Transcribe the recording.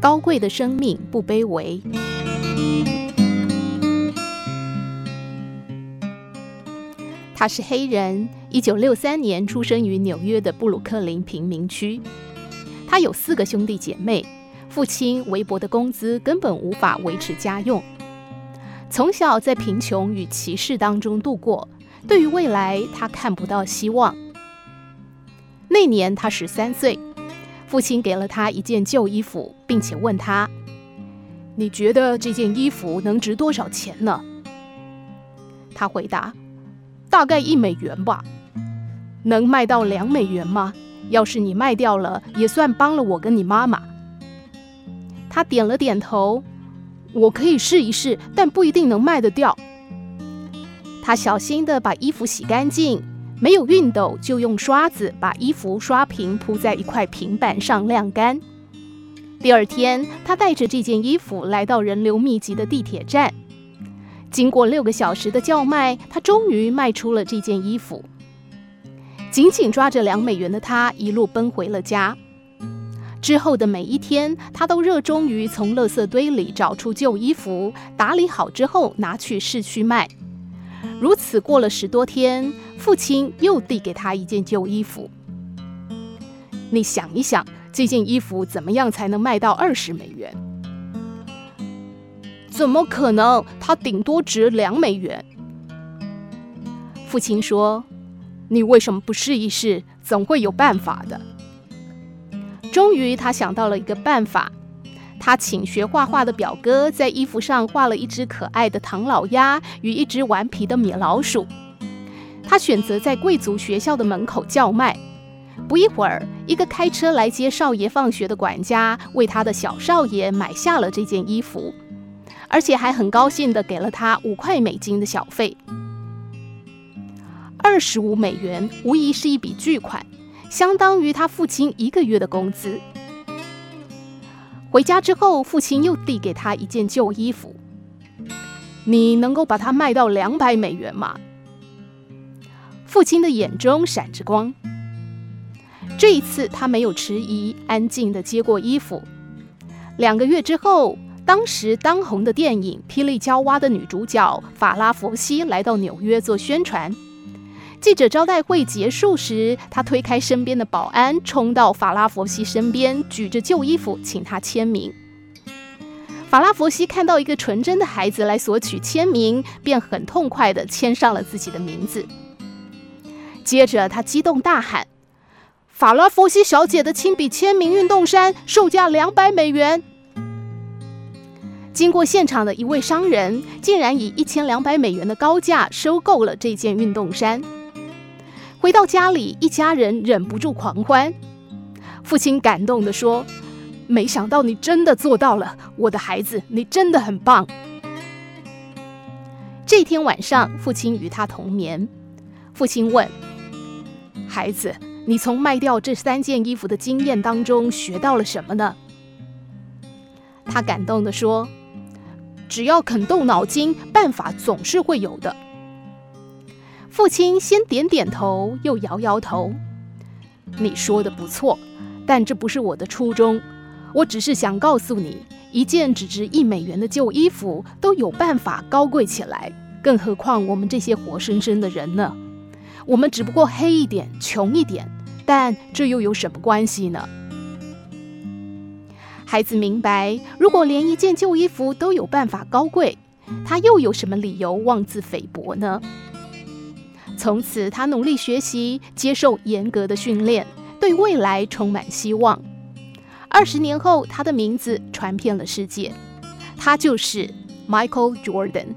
高贵的生命不卑微。他是黑人，一九六三年出生于纽约的布鲁克林贫民区。他有四个兄弟姐妹，父亲微薄的工资根本无法维持家用。从小在贫穷与歧视当中度过，对于未来他看不到希望。那年他十三岁，父亲给了他一件旧衣服，并且问他：“你觉得这件衣服能值多少钱呢？”他回答。大概一美元吧，能卖到两美元吗？要是你卖掉了，也算帮了我跟你妈妈。他点了点头，我可以试一试，但不一定能卖得掉。他小心地把衣服洗干净，没有熨斗就用刷子把衣服刷平，铺在一块平板上晾干。第二天，他带着这件衣服来到人流密集的地铁站。经过六个小时的叫卖，他终于卖出了这件衣服。紧紧抓着两美元的他，一路奔回了家。之后的每一天，他都热衷于从垃圾堆里找出旧衣服，打理好之后拿去市区卖。如此过了十多天，父亲又递给他一件旧衣服。你想一想，这件衣服怎么样才能卖到二十美元？怎么可能？它顶多值两美元。父亲说：“你为什么不试一试？总会有办法的。”终于，他想到了一个办法。他请学画画的表哥在衣服上画了一只可爱的唐老鸭与一只顽皮的米老鼠。他选择在贵族学校的门口叫卖。不一会儿，一个开车来接少爷放学的管家为他的小少爷买下了这件衣服。而且还很高兴地给了他五块美金的小费。二十五美元无疑是一笔巨款，相当于他父亲一个月的工资。回家之后，父亲又递给他一件旧衣服：“你能够把它卖到两百美元吗？”父亲的眼中闪着光。这一次，他没有迟疑，安静地接过衣服。两个月之后。当时当红的电影《霹雳娇娃》的女主角法拉佛西来到纽约做宣传。记者招待会结束时，他推开身边的保安，冲到法拉佛西身边，举着旧衣服请他签名。法拉佛西看到一个纯真的孩子来索取签名，便很痛快地签上了自己的名字。接着，他激动大喊：“法拉佛西小姐的亲笔签名运动衫，售价两百美元。”经过现场的一位商人，竟然以一千两百美元的高价收购了这件运动衫。回到家里，一家人忍不住狂欢。父亲感动地说：“没想到你真的做到了，我的孩子，你真的很棒。”这天晚上，父亲与他同眠。父亲问：“孩子，你从卖掉这三件衣服的经验当中学到了什么呢？”他感动地说。只要肯动脑筋，办法总是会有的。父亲先点点头，又摇摇头。你说的不错，但这不是我的初衷。我只是想告诉你，一件只值一美元的旧衣服都有办法高贵起来，更何况我们这些活生生的人呢？我们只不过黑一点，穷一点，但这又有什么关系呢？孩子明白，如果连一件旧衣服都有办法高贵，他又有什么理由妄自菲薄呢？从此，他努力学习，接受严格的训练，对未来充满希望。二十年后，他的名字传遍了世界，他就是 Michael Jordan。